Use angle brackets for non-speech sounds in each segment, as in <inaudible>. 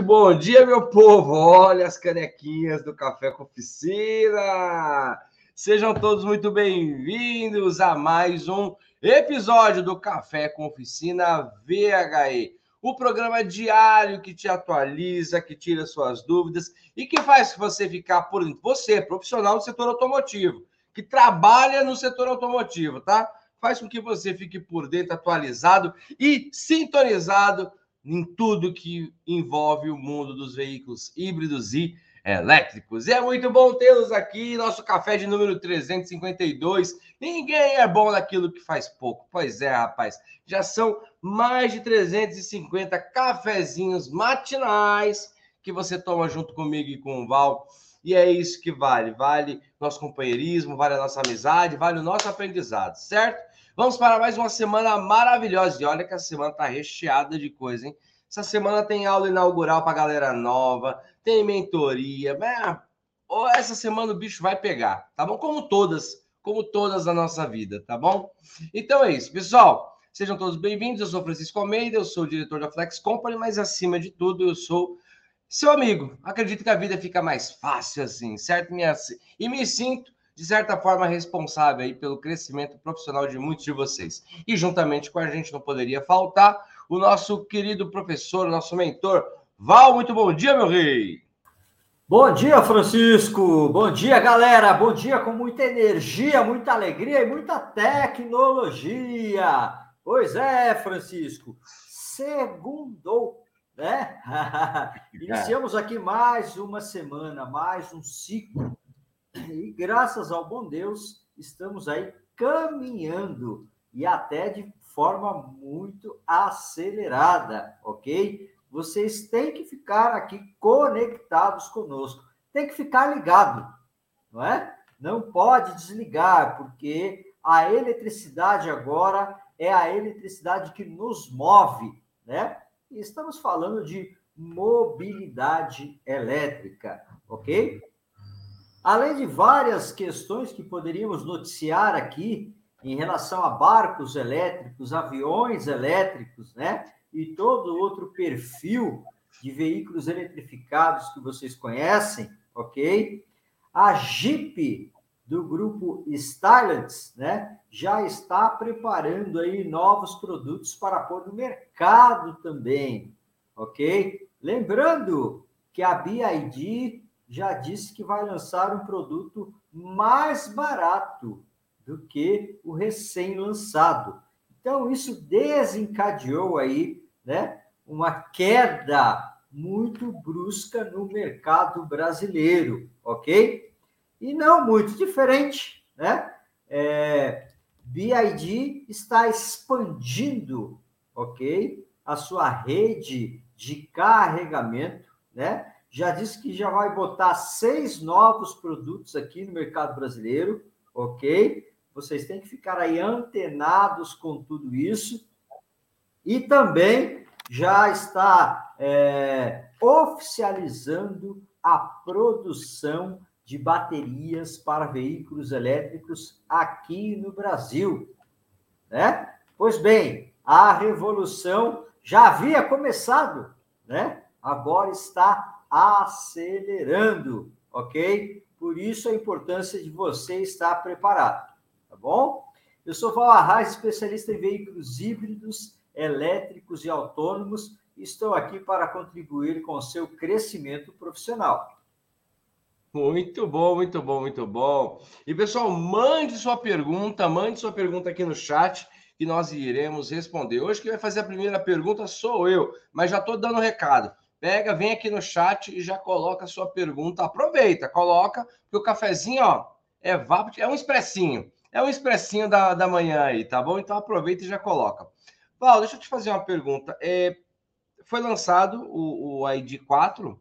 Muito bom dia, meu povo. Olha as canequinhas do Café com Oficina. Sejam todos muito bem-vindos a mais um episódio do Café com Oficina VHE. O programa diário que te atualiza, que tira suas dúvidas e que faz você ficar por você, profissional do setor automotivo, que trabalha no setor automotivo, tá? Faz com que você fique por dentro, atualizado e sintonizado em tudo que envolve o mundo dos veículos híbridos e elétricos. E é muito bom tê-los aqui, nosso café de número 352. Ninguém é bom naquilo que faz pouco. Pois é, rapaz. Já são mais de 350 cafezinhos matinais que você toma junto comigo e com o Val. E é isso que vale. Vale nosso companheirismo, vale a nossa amizade, vale o nosso aprendizado, certo? Vamos para mais uma semana maravilhosa. E olha que a semana está recheada de coisa, hein? Essa semana tem aula inaugural para galera nova, tem mentoria. Ou essa semana o bicho vai pegar, tá bom? Como todas, como todas da nossa vida, tá bom? Então é isso, pessoal. Sejam todos bem-vindos. Eu sou Francisco Almeida, eu sou diretor da Flex Company, mas acima de tudo, eu sou seu amigo. Acredito que a vida fica mais fácil assim, certo? E me sinto de certa forma, responsável aí pelo crescimento profissional de muitos de vocês. E juntamente com a gente não poderia faltar o nosso querido professor, nosso mentor, Val. Muito bom dia, meu rei! Bom dia, Francisco! Bom dia, galera! Bom dia com muita energia, muita alegria e muita tecnologia! Pois é, Francisco, segundou, né? <laughs> Iniciamos aqui mais uma semana, mais um ciclo e graças ao bom Deus, estamos aí caminhando e até de forma muito acelerada, ok? Vocês têm que ficar aqui conectados conosco, tem que ficar ligado, não é? Não pode desligar, porque a eletricidade agora é a eletricidade que nos move, né? E estamos falando de mobilidade elétrica, ok? Além de várias questões que poderíamos noticiar aqui em relação a barcos elétricos, aviões elétricos, né? E todo outro perfil de veículos eletrificados que vocês conhecem, ok? A Jeep do grupo Stylites, né? Já está preparando aí novos produtos para pôr no mercado também, ok? Lembrando que a BID já disse que vai lançar um produto mais barato do que o recém-lançado. Então, isso desencadeou aí né, uma queda muito brusca no mercado brasileiro, ok? E não muito diferente, né? É, BID está expandindo, ok? A sua rede de carregamento, né? Já disse que já vai botar seis novos produtos aqui no mercado brasileiro, ok? Vocês têm que ficar aí antenados com tudo isso. E também já está é, oficializando a produção de baterias para veículos elétricos aqui no Brasil, né? Pois bem, a revolução já havia começado, né? Agora está acelerando, ok? Por isso a importância de você estar preparado, tá bom? Eu sou Val Arraes, especialista em veículos híbridos, elétricos e autônomos. E estou aqui para contribuir com o seu crescimento profissional. Muito bom, muito bom, muito bom. E pessoal, mande sua pergunta, mande sua pergunta aqui no chat que nós iremos responder. Hoje quem vai fazer a primeira pergunta sou eu, mas já estou dando recado. Pega, vem aqui no chat e já coloca a sua pergunta. Aproveita, coloca, porque o cafezinho, ó, é vapo, é um expressinho. É um expressinho da, da manhã aí, tá bom? Então aproveita e já coloca. Paulo, deixa eu te fazer uma pergunta. É, foi lançado o, o ID4,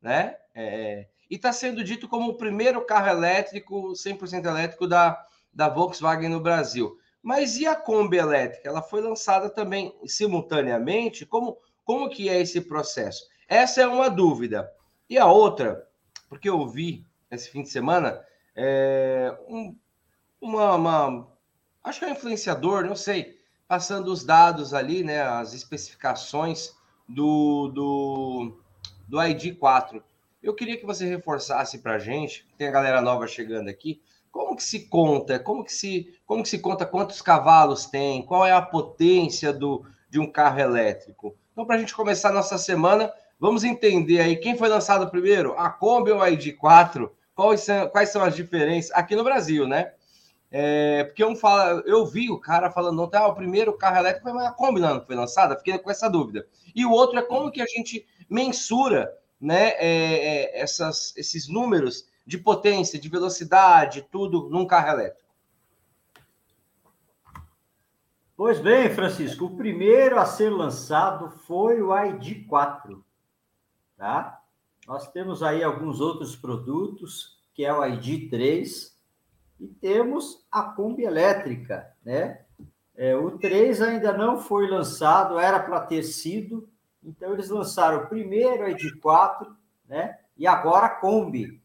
né? É, e está sendo dito como o primeiro carro elétrico, 100% elétrico da, da Volkswagen no Brasil. Mas e a Kombi elétrica? Ela foi lançada também simultaneamente? Como, como que é esse processo? Essa é uma dúvida. E a outra, porque eu vi esse fim de semana é, um, uma, uma, acho que é um influenciador, não sei, passando os dados ali, né, as especificações do, do, do ID4. Eu queria que você reforçasse para a gente, tem a galera nova chegando aqui, como que se conta, como que se, como que se conta quantos cavalos tem, qual é a potência do, de um carro elétrico. Então, para a gente começar a nossa semana, vamos entender aí quem foi lançado primeiro, a Kombi ou a ID4, quais são, quais são as diferenças aqui no Brasil, né? É, porque um fala, eu vi o cara falando, ah, o primeiro carro elétrico foi a Kombi não foi lançada, fiquei com essa dúvida. E o outro é como que a gente mensura né, é, é, essas, esses números de potência, de velocidade, tudo num carro elétrico. Pois bem, Francisco, o primeiro a ser lançado foi o ID4, tá? Nós temos aí alguns outros produtos, que é o ID3, e temos a Kombi elétrica, né? É, o 3 ainda não foi lançado, era para ter sido, então eles lançaram o primeiro ID4, né? E agora a Kombi,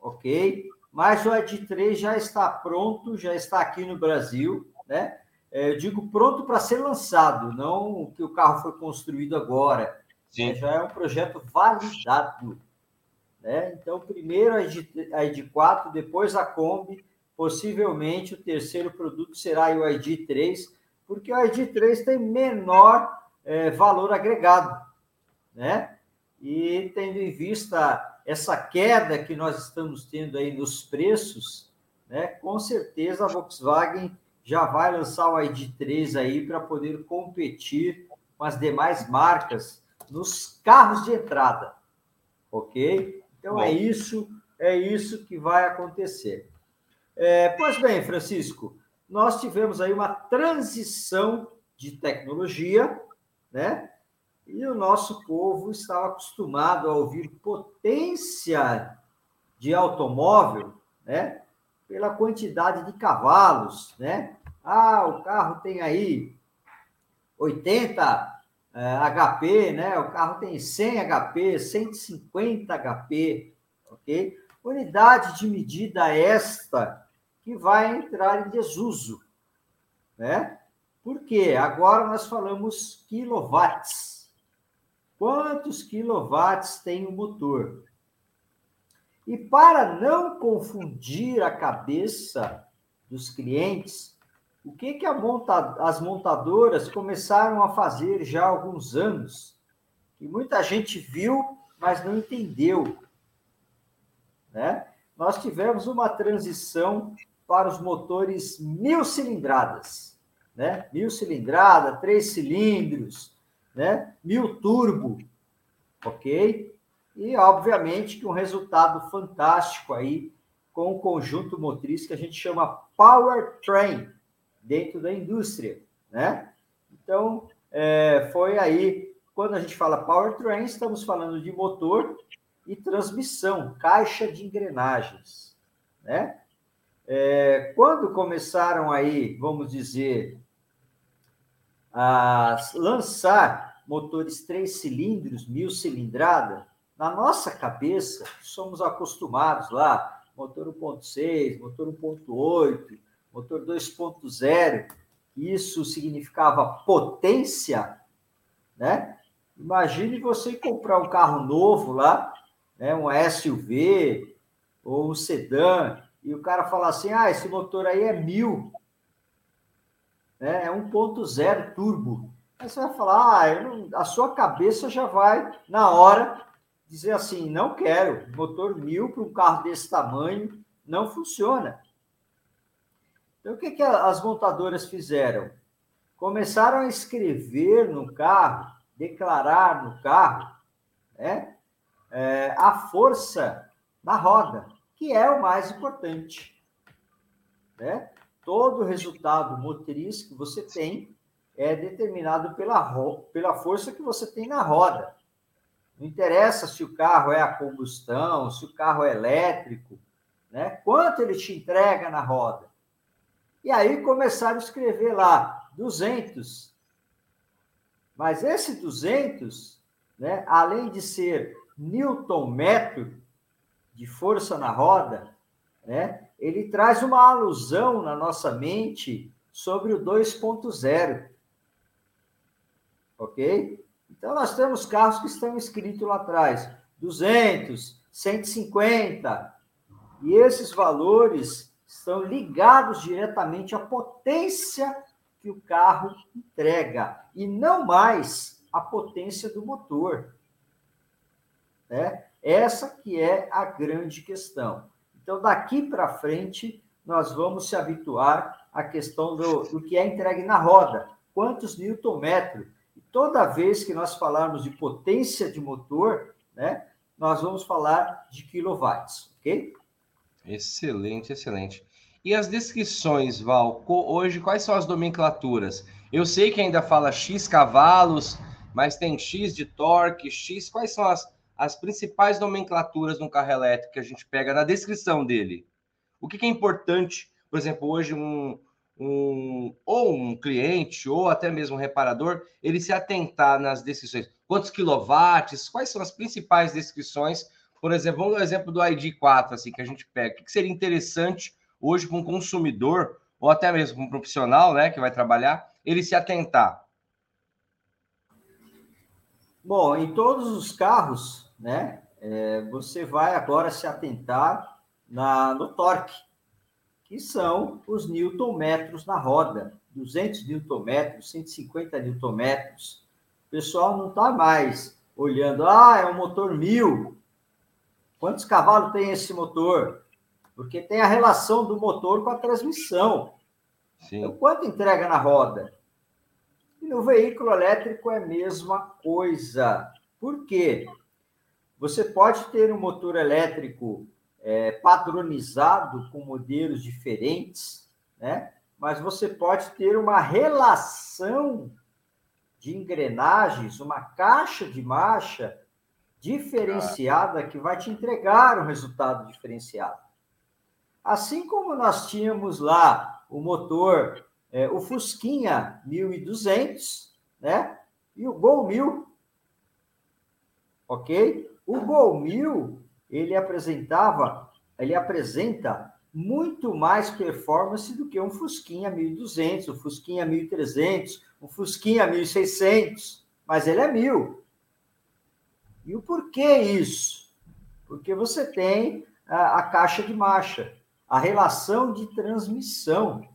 ok? Mas o ID3 já está pronto, já está aqui no Brasil, né? É, eu digo pronto para ser lançado, não que o carro foi construído agora. Sim. Já é um projeto validado. Né? Então, primeiro a ID4, depois a Kombi, Possivelmente o terceiro produto será o ID3, porque o ID3 tem menor é, valor agregado, né? E tendo em vista essa queda que nós estamos tendo aí nos preços, né? Com certeza a Volkswagen já vai lançar o ID3 aí para poder competir com as demais marcas nos carros de entrada, ok? Então é isso, é isso que vai acontecer. É, pois bem, Francisco, nós tivemos aí uma transição de tecnologia, né? E o nosso povo estava acostumado a ouvir potência de automóvel, né? Pela quantidade de cavalos, né? Ah, o carro tem aí 80 é, HP, né? O carro tem 100 HP, 150 HP, ok? Unidade de medida esta que vai entrar em desuso, né? Porque agora nós falamos quilowatts. Quantos quilowatts tem o motor? E para não confundir a cabeça dos clientes, o que, que monta... as montadoras começaram a fazer já há alguns anos, que muita gente viu, mas não entendeu. Né? Nós tivemos uma transição para os motores mil cilindradas, né? Mil cilindrada, três cilindros, né? Mil turbo, ok? E obviamente que um resultado fantástico aí com o conjunto motriz que a gente chama powertrain dentro da indústria, né? Então é, foi aí quando a gente fala powertrain estamos falando de motor e transmissão, caixa de engrenagens, né? É, quando começaram aí, vamos dizer, a lançar motores três cilindros, mil cilindrada, na nossa cabeça, somos acostumados lá, motor 1.6, motor 1.8, motor 2.0, isso significava potência, né? Imagine você comprar um carro novo lá, né, um SUV ou um sedã, e o cara fala assim: ah, esse motor aí é mil, né? é 1.0 turbo. Aí você vai falar: ah, não... a sua cabeça já vai, na hora, dizer assim: não quero, motor mil para um carro desse tamanho não funciona. Então, o que, que as montadoras fizeram? Começaram a escrever no carro, declarar no carro, né, é, a força da roda que é o mais importante. Né? Todo resultado motriz que você tem é determinado pela, pela força que você tem na roda. Não interessa se o carro é a combustão, se o carro é elétrico, né? quanto ele te entrega na roda. E aí começaram a escrever lá 200. Mas esse 200, né, além de ser Newton metro, de força na roda, né? ele traz uma alusão na nossa mente sobre o 2.0. Ok? Então, nós temos carros que estão escritos lá atrás: 200, 150. E esses valores estão ligados diretamente à potência que o carro entrega e não mais a potência do motor. Né? Essa que é a grande questão. Então, daqui para frente, nós vamos se habituar à questão do, do que é entregue na roda. Quantos newton metros? E toda vez que nós falarmos de potência de motor, né, nós vamos falar de quilowatts, ok? Excelente, excelente. E as descrições, Val, hoje quais são as nomenclaturas? Eu sei que ainda fala X cavalos, mas tem X de torque, X. Quais são as, as principais nomenclaturas no carro elétrico que a gente pega na descrição dele? O que, que é importante, por exemplo, hoje um, um ou um cliente ou até mesmo um reparador, ele se atentar nas descrições. Quantos quilowatts? Quais são as principais descrições? Por exemplo, vamos dar o exemplo do ID4, assim, que a gente pega. O que seria interessante hoje para um consumidor, ou até mesmo para um profissional, né, que vai trabalhar, ele se atentar? Bom, em todos os carros, né, é, você vai agora se atentar na, no torque, que são os newton-metros na roda, 200 newton-metros, 150 newton-metros. O pessoal não está mais olhando, ah, é um motor mil. Quantos cavalos tem esse motor? porque tem a relação do motor com a transmissão. Sim. Então, quanto entrega na roda? E no veículo elétrico é a mesma coisa. Por quê? Você pode ter um motor elétrico é, padronizado com modelos diferentes, né? mas você pode ter uma relação de engrenagens, uma caixa de marcha diferenciada que vai te entregar um resultado diferenciado. Assim como nós tínhamos lá o motor, é, o Fusquinha 1200, né? E o Gol 1000, ok? O Gol 1000, ele apresentava, ele apresenta muito mais performance do que um Fusquinha 1200, um Fusquinha 1300, um Fusquinha 1600, mas ele é 1000. E o porquê isso? Porque você tem a, a caixa de marcha a relação de transmissão,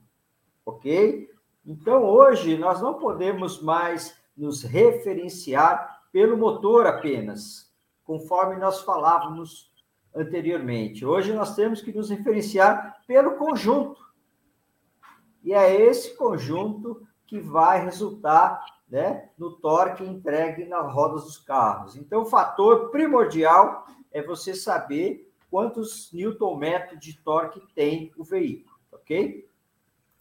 ok? Então, hoje, nós não podemos mais nos referenciar pelo motor apenas, conforme nós falávamos anteriormente. Hoje, nós temos que nos referenciar pelo conjunto. E é esse conjunto que vai resultar né, no torque entregue nas rodas dos carros. Então, o fator primordial é você saber quantos newton-metros de torque tem o veículo, ok?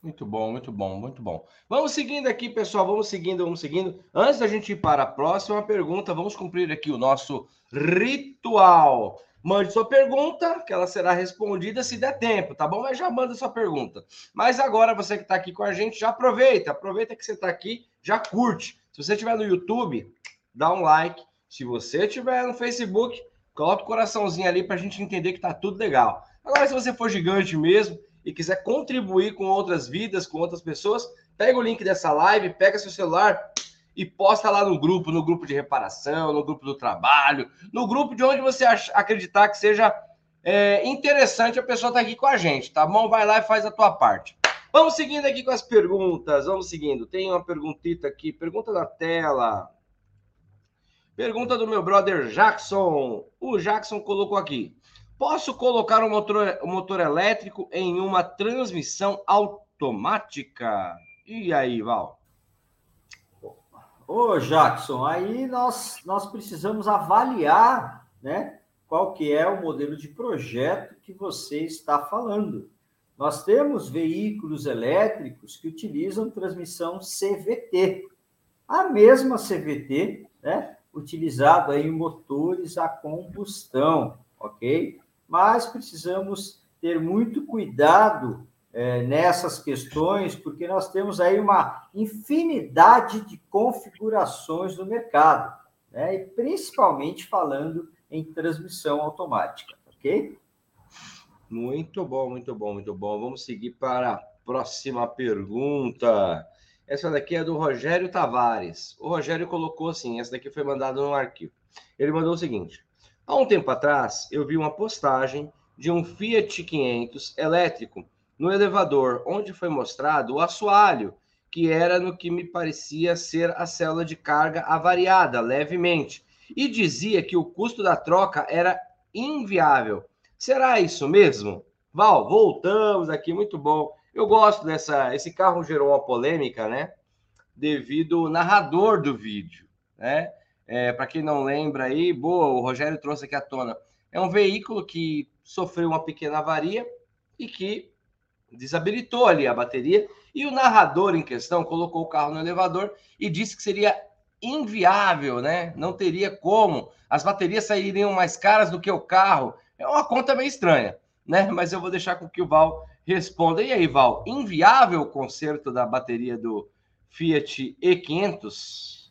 Muito bom, muito bom, muito bom. Vamos seguindo aqui, pessoal, vamos seguindo, vamos seguindo. Antes da gente ir para a próxima pergunta, vamos cumprir aqui o nosso ritual. Mande sua pergunta, que ela será respondida se der tempo, tá bom? Mas já manda sua pergunta. Mas agora, você que está aqui com a gente, já aproveita, aproveita que você está aqui, já curte. Se você estiver no YouTube, dá um like. Se você estiver no Facebook, Coloca o coraçãozinho ali para a gente entender que está tudo legal. Agora, se você for gigante mesmo e quiser contribuir com outras vidas, com outras pessoas, pega o link dessa live, pega seu celular e posta lá no grupo, no grupo de reparação, no grupo do trabalho, no grupo de onde você acreditar que seja é, interessante a pessoa estar tá aqui com a gente, tá bom? Vai lá e faz a tua parte. Vamos seguindo aqui com as perguntas, vamos seguindo. Tem uma perguntita aqui, pergunta da tela. Pergunta do meu brother Jackson. O Jackson colocou aqui: Posso colocar um motor, um motor elétrico em uma transmissão automática? E aí, Val? Ô, Jackson, aí nós, nós precisamos avaliar, né? Qual que é o modelo de projeto que você está falando. Nós temos veículos elétricos que utilizam transmissão CVT. A mesma CVT, né? utilizado aí em motores a combustão, ok? Mas precisamos ter muito cuidado é, nessas questões, porque nós temos aí uma infinidade de configurações no mercado, né? E principalmente falando em transmissão automática, ok? Muito bom, muito bom, muito bom. Vamos seguir para a próxima pergunta. Essa daqui é do Rogério Tavares. O Rogério colocou assim: essa daqui foi mandada no arquivo. Ele mandou o seguinte: Há um tempo atrás, eu vi uma postagem de um Fiat 500 elétrico no elevador, onde foi mostrado o assoalho, que era no que me parecia ser a célula de carga avariada levemente, e dizia que o custo da troca era inviável. Será isso mesmo? Val, voltamos aqui, muito bom. Eu gosto dessa. Esse carro gerou uma polêmica, né? Devido ao narrador do vídeo, né? É, Para quem não lembra aí, boa, o Rogério trouxe aqui à tona. É um veículo que sofreu uma pequena avaria e que desabilitou ali a bateria. E o narrador em questão colocou o carro no elevador e disse que seria inviável, né? Não teria como. As baterias sairiam mais caras do que o carro. É uma conta meio estranha, né? Mas eu vou deixar com que o Val responda. E aí, Val, inviável o conserto da bateria do Fiat E500?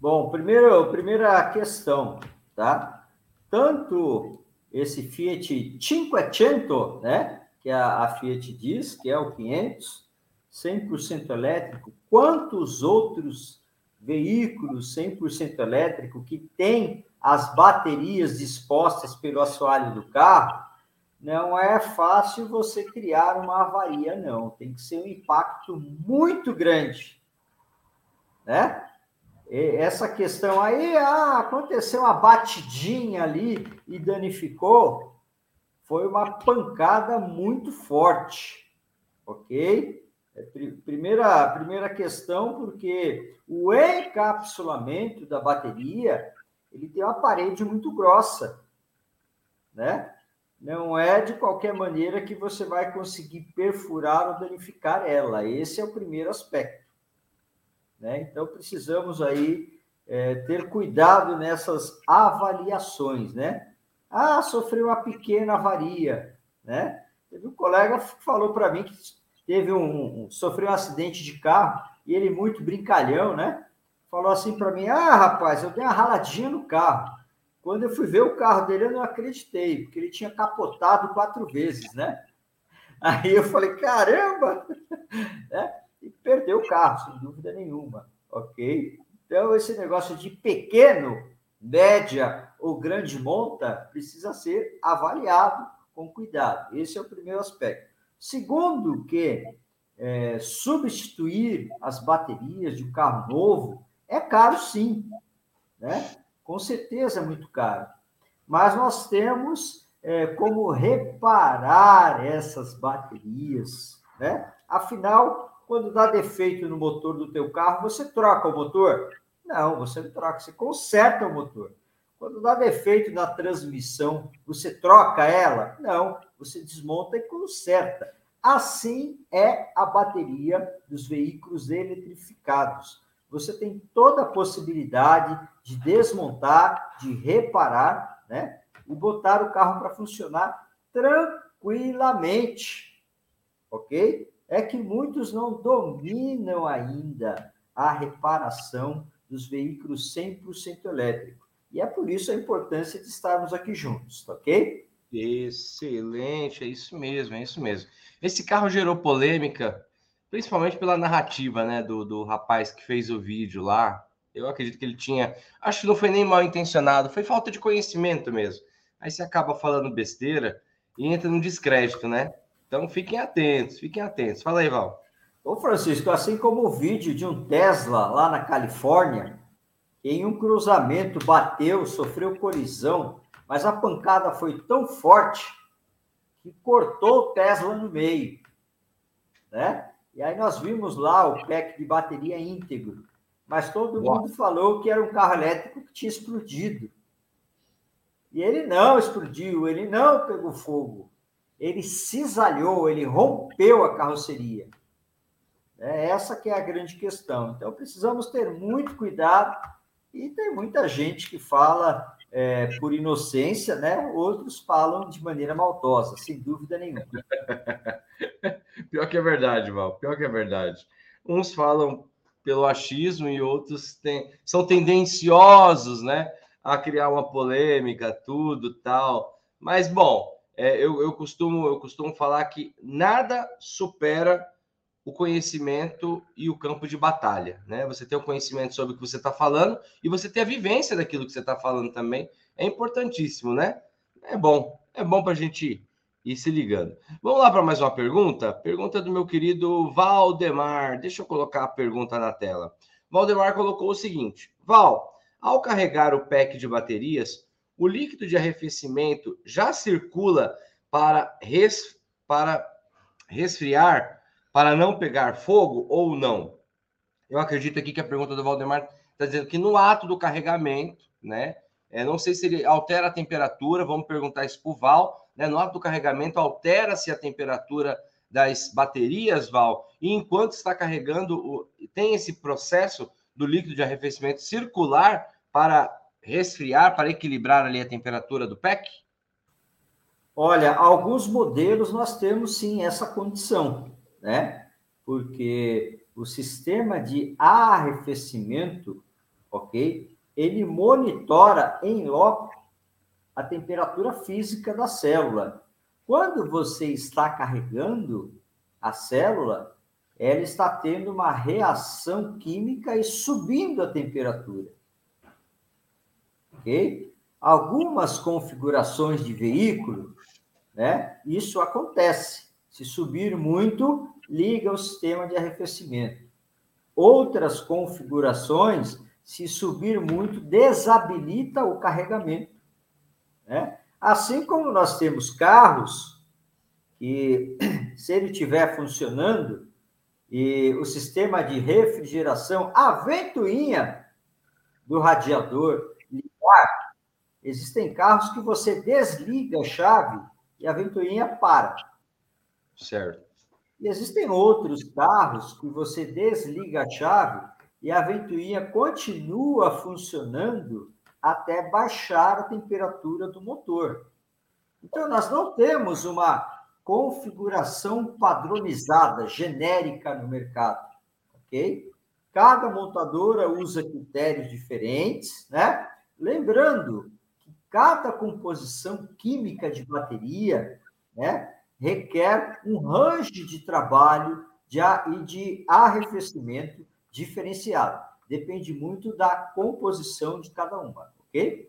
Bom, primeiro, primeira questão, tá? Tanto esse Fiat Cinquecento, né? Que a, a Fiat diz, que é o 500, 100% elétrico, quanto os outros veículos 100% elétrico que têm as baterias dispostas pelo assoalho do carro, não é fácil você criar uma avaria, não. Tem que ser um impacto muito grande, né? E essa questão aí, ah, aconteceu uma batidinha ali e danificou, foi uma pancada muito forte, ok? É, primeira, primeira questão, porque o encapsulamento da bateria ele tem uma parede muito grossa, né? Não é de qualquer maneira que você vai conseguir perfurar ou danificar ela. Esse é o primeiro aspecto. Né? Então, precisamos aí é, ter cuidado nessas avaliações, né? Ah, sofreu uma pequena avaria, né? Teve um colega que falou para mim que teve um, um, sofreu um acidente de carro e ele muito brincalhão, né? Falou assim para mim: "Ah, rapaz, eu dei uma raladinha no carro. Quando eu fui ver o carro dele, eu não acreditei, porque ele tinha capotado quatro vezes, né? Aí eu falei: "Caramba!" <laughs> né? E perdeu o carro, sem dúvida nenhuma. OK? Então esse negócio de pequeno, média ou grande monta precisa ser avaliado com cuidado. Esse é o primeiro aspecto. Segundo, que é, substituir as baterias de um carro novo é caro, sim, né? Com certeza é muito caro. Mas nós temos é, como reparar essas baterias, né? Afinal, quando dá defeito no motor do teu carro, você troca o motor? Não, você não troca, você conserta o motor. Quando dá defeito na transmissão, você troca ela? Não, você desmonta e conserta. Assim é a bateria dos veículos eletrificados. Você tem toda a possibilidade de desmontar, de reparar, né? E botar o carro para funcionar tranquilamente. Ok? É que muitos não dominam ainda a reparação dos veículos 100% elétricos. E é por isso a importância de estarmos aqui juntos, tá ok? Excelente, é isso mesmo, é isso mesmo. Esse carro gerou polêmica, principalmente pela narrativa, né, do, do rapaz que fez o vídeo lá. Eu acredito que ele tinha, acho que não foi nem mal intencionado, foi falta de conhecimento mesmo. Aí você acaba falando besteira e entra no descrédito, né? Então fiquem atentos, fiquem atentos. Fala aí, Val. Ô, Francisco, assim como o vídeo de um Tesla lá na Califórnia, em um cruzamento bateu, sofreu colisão, mas a pancada foi tão forte que cortou o Tesla no meio, né? E aí nós vimos lá o pack de bateria íntegro, mas todo Uau. mundo falou que era um carro elétrico que tinha explodido. E ele não explodiu, ele não pegou fogo. Ele cisalhou, ele rompeu a carroceria. É essa que é a grande questão. Então precisamos ter muito cuidado e tem muita gente que fala é, por inocência, né? Outros falam de maneira maldosa, sem dúvida nenhuma. <laughs> Pior que é verdade, Val. Pior que é verdade. Uns falam pelo achismo e outros tem, são tendenciosos, né? A criar uma polêmica, tudo tal. Mas, bom, é, eu, eu, costumo, eu costumo falar que nada supera o conhecimento e o campo de batalha, né? Você tem o conhecimento sobre o que você está falando e você tem a vivência daquilo que você está falando também, é importantíssimo, né? É bom, é bom para a gente ir se ligando. Vamos lá para mais uma pergunta? Pergunta do meu querido Valdemar. Deixa eu colocar a pergunta na tela. Valdemar colocou o seguinte: Val, ao carregar o pack de baterias, o líquido de arrefecimento já circula para, res, para resfriar, para não pegar fogo ou não? Eu acredito aqui que a pergunta do Valdemar está dizendo que no ato do carregamento, né? É, não sei se ele altera a temperatura, vamos perguntar isso para o Val. Né? No ato do carregamento, altera-se a temperatura das baterias, Val, e enquanto está carregando, tem esse processo do líquido de arrefecimento circular para resfriar, para equilibrar ali a temperatura do PEC? Olha, alguns modelos nós temos sim essa condição, né? Porque o sistema de arrefecimento, ok? Ele monitora em loco a temperatura física da célula. Quando você está carregando a célula, ela está tendo uma reação química e subindo a temperatura. Ok? Algumas configurações de veículo, né? Isso acontece. Se subir muito, liga o sistema de arrefecimento. Outras configurações, se subir muito, desabilita o carregamento. Né? Assim como nós temos carros que, <clears throat> se ele estiver funcionando, e o sistema de refrigeração, a ventoinha do radiador ligar, existem carros que você desliga a chave e a ventoinha para. Certo. E existem outros carros que você desliga a chave e a ventoinha continua funcionando até baixar a temperatura do motor. Então, nós não temos uma configuração padronizada, genérica no mercado, ok? Cada montadora usa critérios diferentes, né? Lembrando que cada composição química de bateria, né, requer um range de trabalho de, e de arrefecimento diferenciado. Depende muito da composição de cada uma, ok?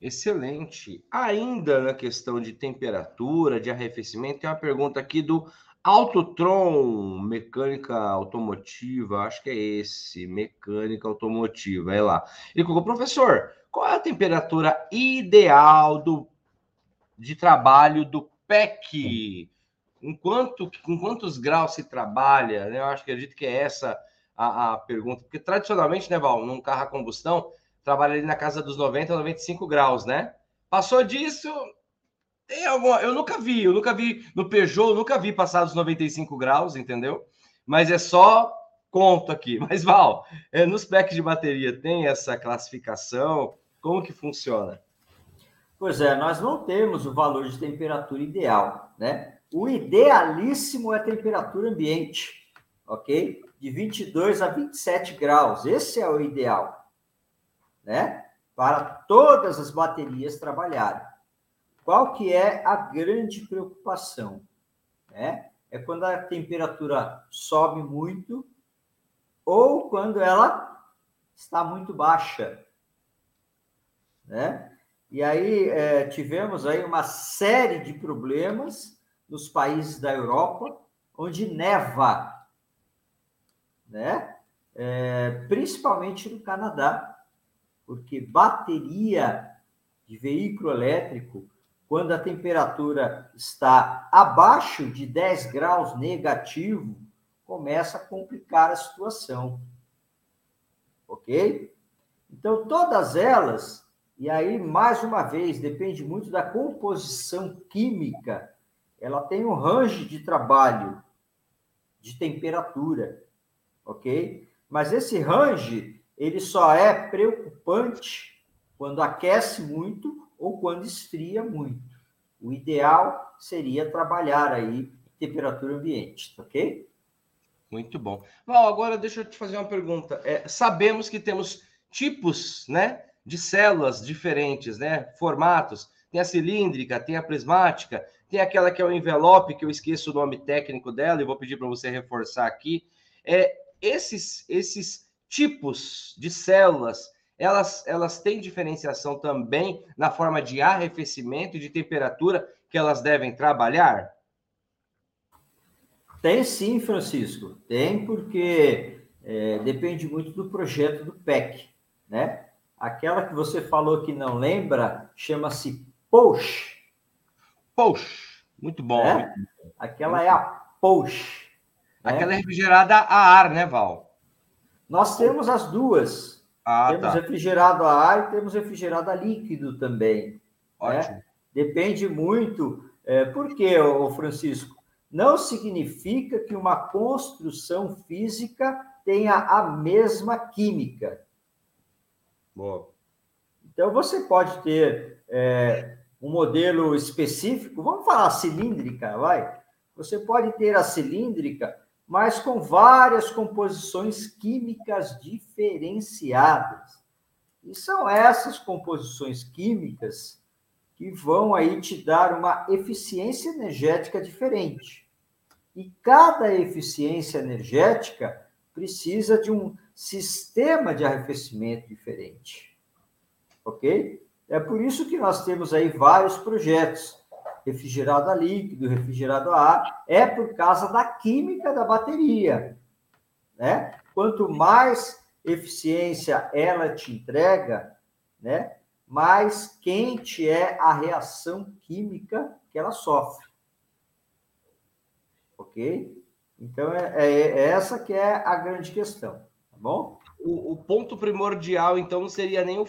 Excelente. Ainda na questão de temperatura, de arrefecimento, tem uma pergunta aqui do Autotron, mecânica automotiva, acho que é esse, mecânica automotiva, é lá. Ele colocou, professor, qual é a temperatura ideal do, de trabalho do PEC? Em, quanto, em quantos graus se trabalha? Eu acho que acredito que é essa a, a pergunta, porque tradicionalmente, né, Val, num carro a combustão, trabalha ali na casa dos 90, 95 graus, né? Passou disso, tem alguma. Eu nunca vi, eu nunca vi no Peugeot, eu nunca vi passar dos 95 graus, entendeu? Mas é só conto aqui. <laughs> Mas, Val, é, nos packs de bateria tem essa classificação? Como que funciona? Pois é, nós não temos o valor de temperatura ideal, né? O idealíssimo é a temperatura ambiente, ok? De 22 a 27 graus. Esse é o ideal né? Para todas as baterias trabalharem. Qual que é a grande preocupação? Né? É quando a temperatura sobe muito ou quando ela está muito baixa, né? E aí é, tivemos aí uma série de problemas nos países da Europa, onde neva, né? É, principalmente no Canadá, porque bateria de veículo elétrico, quando a temperatura está abaixo de 10 graus negativo, começa a complicar a situação. Ok? Então, todas elas, e aí, mais uma vez, depende muito da composição química, ela tem um range de trabalho de temperatura, ok? Mas esse range ele só é preocupante quando aquece muito ou quando esfria muito. O ideal seria trabalhar aí temperatura ambiente, ok? Muito bom. Val, agora deixa eu te fazer uma pergunta. É, sabemos que temos tipos, né, de células diferentes, né, formatos. Tem a cilíndrica, tem a prismática, tem aquela que é o envelope, que eu esqueço o nome técnico dela e vou pedir para você reforçar aqui. É, esses, esses tipos de células, elas, elas têm diferenciação também na forma de arrefecimento e de temperatura que elas devem trabalhar? Tem sim, Francisco. Tem, porque é, depende muito do projeto do PEC, né? Aquela que você falou que não lembra chama-se POSH. POSH, muito bom. É? Aquela é a POSH. Né? Aquela é refrigerada a ar, né, Val? Nós temos as duas. Ah, temos tá. refrigerado a ar e temos refrigerado a líquido também. Né? Ótimo. Né? Depende muito. É, por quê, ô Francisco? não significa que uma construção física tenha a mesma química. Boa. Então, você pode ter é, um modelo específico, vamos falar cilíndrica, vai? Você pode ter a cilíndrica, mas com várias composições químicas diferenciadas. E são essas composições químicas que vão aí te dar uma eficiência energética diferente. E cada eficiência energética precisa de um sistema de arrefecimento diferente. Ok? É por isso que nós temos aí vários projetos. Refrigerado a líquido, refrigerado a ar, é por causa da química da bateria. Né? Quanto mais eficiência ela te entrega, né, mais quente é a reação química que ela sofre ok? Então, é, é, é essa que é a grande questão, bom? O, o ponto primordial, então, não seria nem o,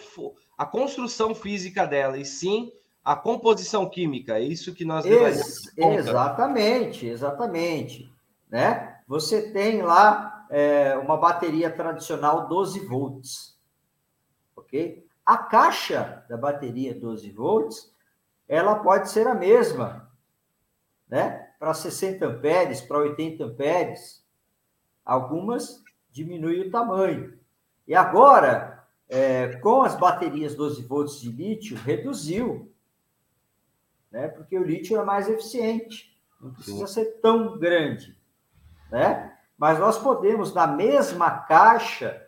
a construção física dela, e sim a composição química, é isso que nós Ex Exatamente, exatamente. Né? Você tem lá é, uma bateria tradicional 12 volts, ok? A caixa da bateria 12 volts, ela pode ser a mesma, né? para 60 amperes, para 80 amperes. Algumas diminuem o tamanho. E agora, é, com as baterias 12 volts de lítio, reduziu, né? porque o lítio é mais eficiente, não precisa Sim. ser tão grande. Né? Mas nós podemos, na mesma caixa,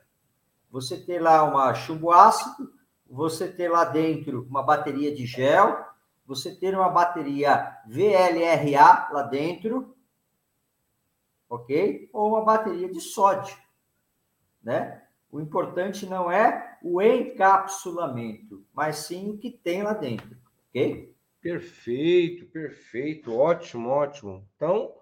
você ter lá uma chumbo ácido, você ter lá dentro uma bateria de gel, você ter uma bateria VLRA lá dentro, ok? Ou uma bateria de sódio, né? O importante não é o encapsulamento, mas sim o que tem lá dentro, ok? Perfeito, perfeito, ótimo, ótimo. Então,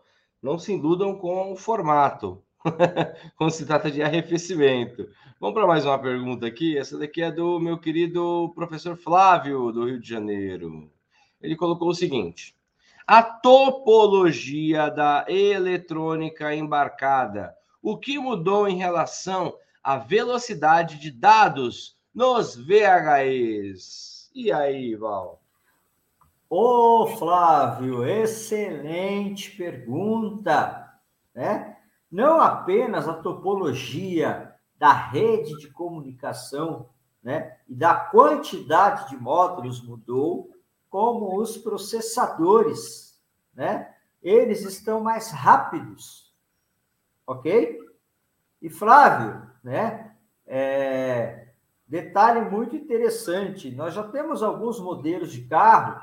não se iludam com o formato, <laughs> quando se trata de arrefecimento. Vamos para mais uma pergunta aqui. Essa daqui é do meu querido professor Flávio, do Rio de Janeiro ele colocou o seguinte: a topologia da eletrônica embarcada. O que mudou em relação à velocidade de dados nos VHEs? E aí, Val? Ô, Flávio, excelente pergunta, né? Não apenas a topologia da rede de comunicação, né, e da quantidade de módulos mudou, como os processadores, né? Eles estão mais rápidos, ok? E Flávio, né? É, detalhe muito interessante: nós já temos alguns modelos de carro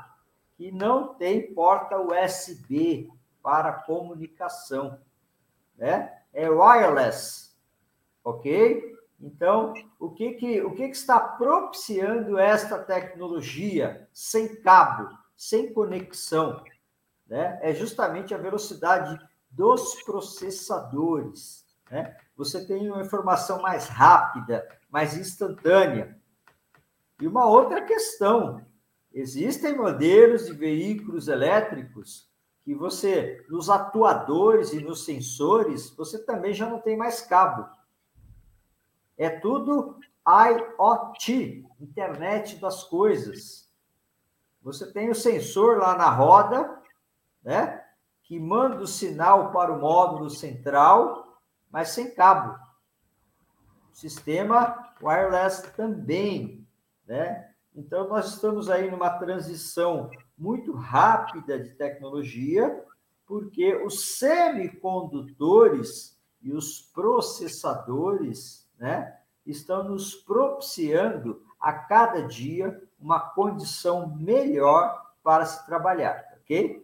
que não tem porta USB para comunicação, né? É wireless, ok? Então, o que, que, o que, que está propiciando esta tecnologia sem cabo, sem conexão? Né? É justamente a velocidade dos processadores. Né? Você tem uma informação mais rápida, mais instantânea. E uma outra questão: existem modelos de veículos elétricos que você, nos atuadores e nos sensores, você também já não tem mais cabo é tudo IoT, internet das coisas. Você tem o sensor lá na roda, né? Que manda o sinal para o módulo central, mas sem cabo. Sistema wireless também, né? Então, nós estamos aí numa transição muito rápida de tecnologia, porque os semicondutores e os processadores né? estão nos propiciando a cada dia uma condição melhor para se trabalhar, ok?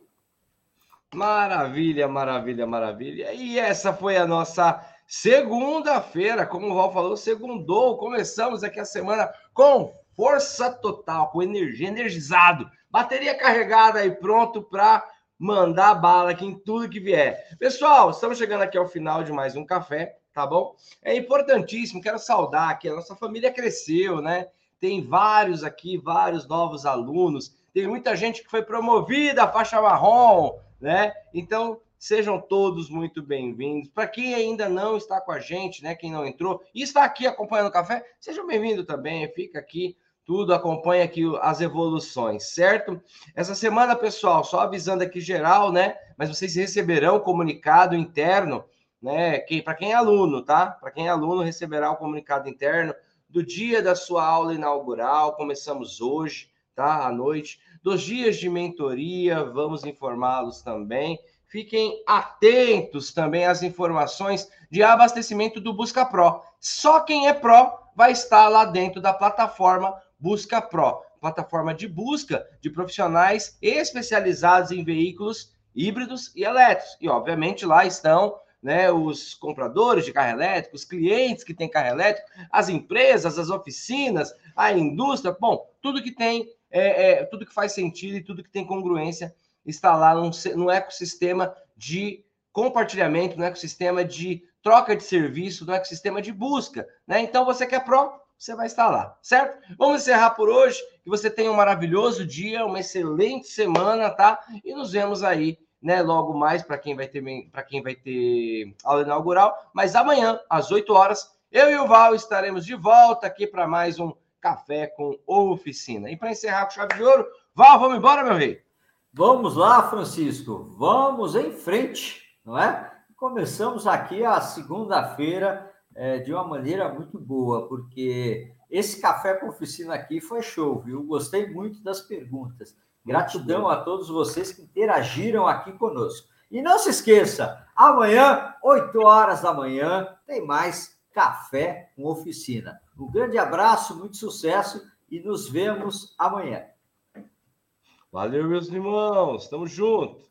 Maravilha, maravilha, maravilha. E essa foi a nossa segunda-feira, como o Val falou, segundou. Começamos aqui a semana com força total, com energia, energizado, bateria carregada e pronto para mandar bala aqui em tudo que vier. Pessoal, estamos chegando aqui ao final de mais um café, tá bom? É importantíssimo, quero saudar aqui, a nossa família cresceu, né? Tem vários aqui, vários novos alunos, tem muita gente que foi promovida faixa marrom, né? Então, sejam todos muito bem-vindos. Para quem ainda não está com a gente, né? Quem não entrou e está aqui acompanhando o café, sejam bem-vindos também. Fica aqui tudo, acompanha aqui as evoluções, certo? Essa semana, pessoal, só avisando aqui geral, né? Mas vocês receberão comunicado interno, né? Quem, para quem é aluno, tá? Para quem é aluno, receberá o comunicado interno do dia da sua aula inaugural. Começamos hoje, tá? À noite. Dos dias de mentoria, vamos informá-los também. Fiquem atentos também às informações de abastecimento do Busca Pro. Só quem é Pro vai estar lá dentro da plataforma Busca Pro, plataforma de busca de profissionais especializados em veículos híbridos e elétricos. E, obviamente, lá estão né, os compradores de carro elétrico, os clientes que têm carro elétrico, as empresas, as oficinas, a indústria, bom, tudo que tem é, é, tudo que faz sentido e tudo que tem congruência está lá no, no ecossistema de compartilhamento, no ecossistema de troca de serviço, no ecossistema de busca. Né? Então, você quer Pro, você vai estar lá, certo? Vamos encerrar por hoje. Que você tenha um maravilhoso dia, uma excelente semana, tá? E nos vemos aí, né, logo mais para quem vai ter para quem vai ter aula inaugural, mas amanhã às 8 horas, eu e o Val estaremos de volta aqui para mais um Café com Oficina. E para encerrar com chave de ouro, Val, vamos embora, meu rei. Vamos lá, Francisco. Vamos em frente, não é? Começamos aqui a segunda-feira é, de uma maneira muito boa, porque esse café com oficina aqui foi show, viu? Gostei muito das perguntas. Gratidão a todos vocês que interagiram aqui conosco. E não se esqueça, amanhã, 8 horas da manhã, tem mais Café com Oficina. Um grande abraço, muito sucesso e nos vemos amanhã. Valeu, meus irmãos. Tamo junto.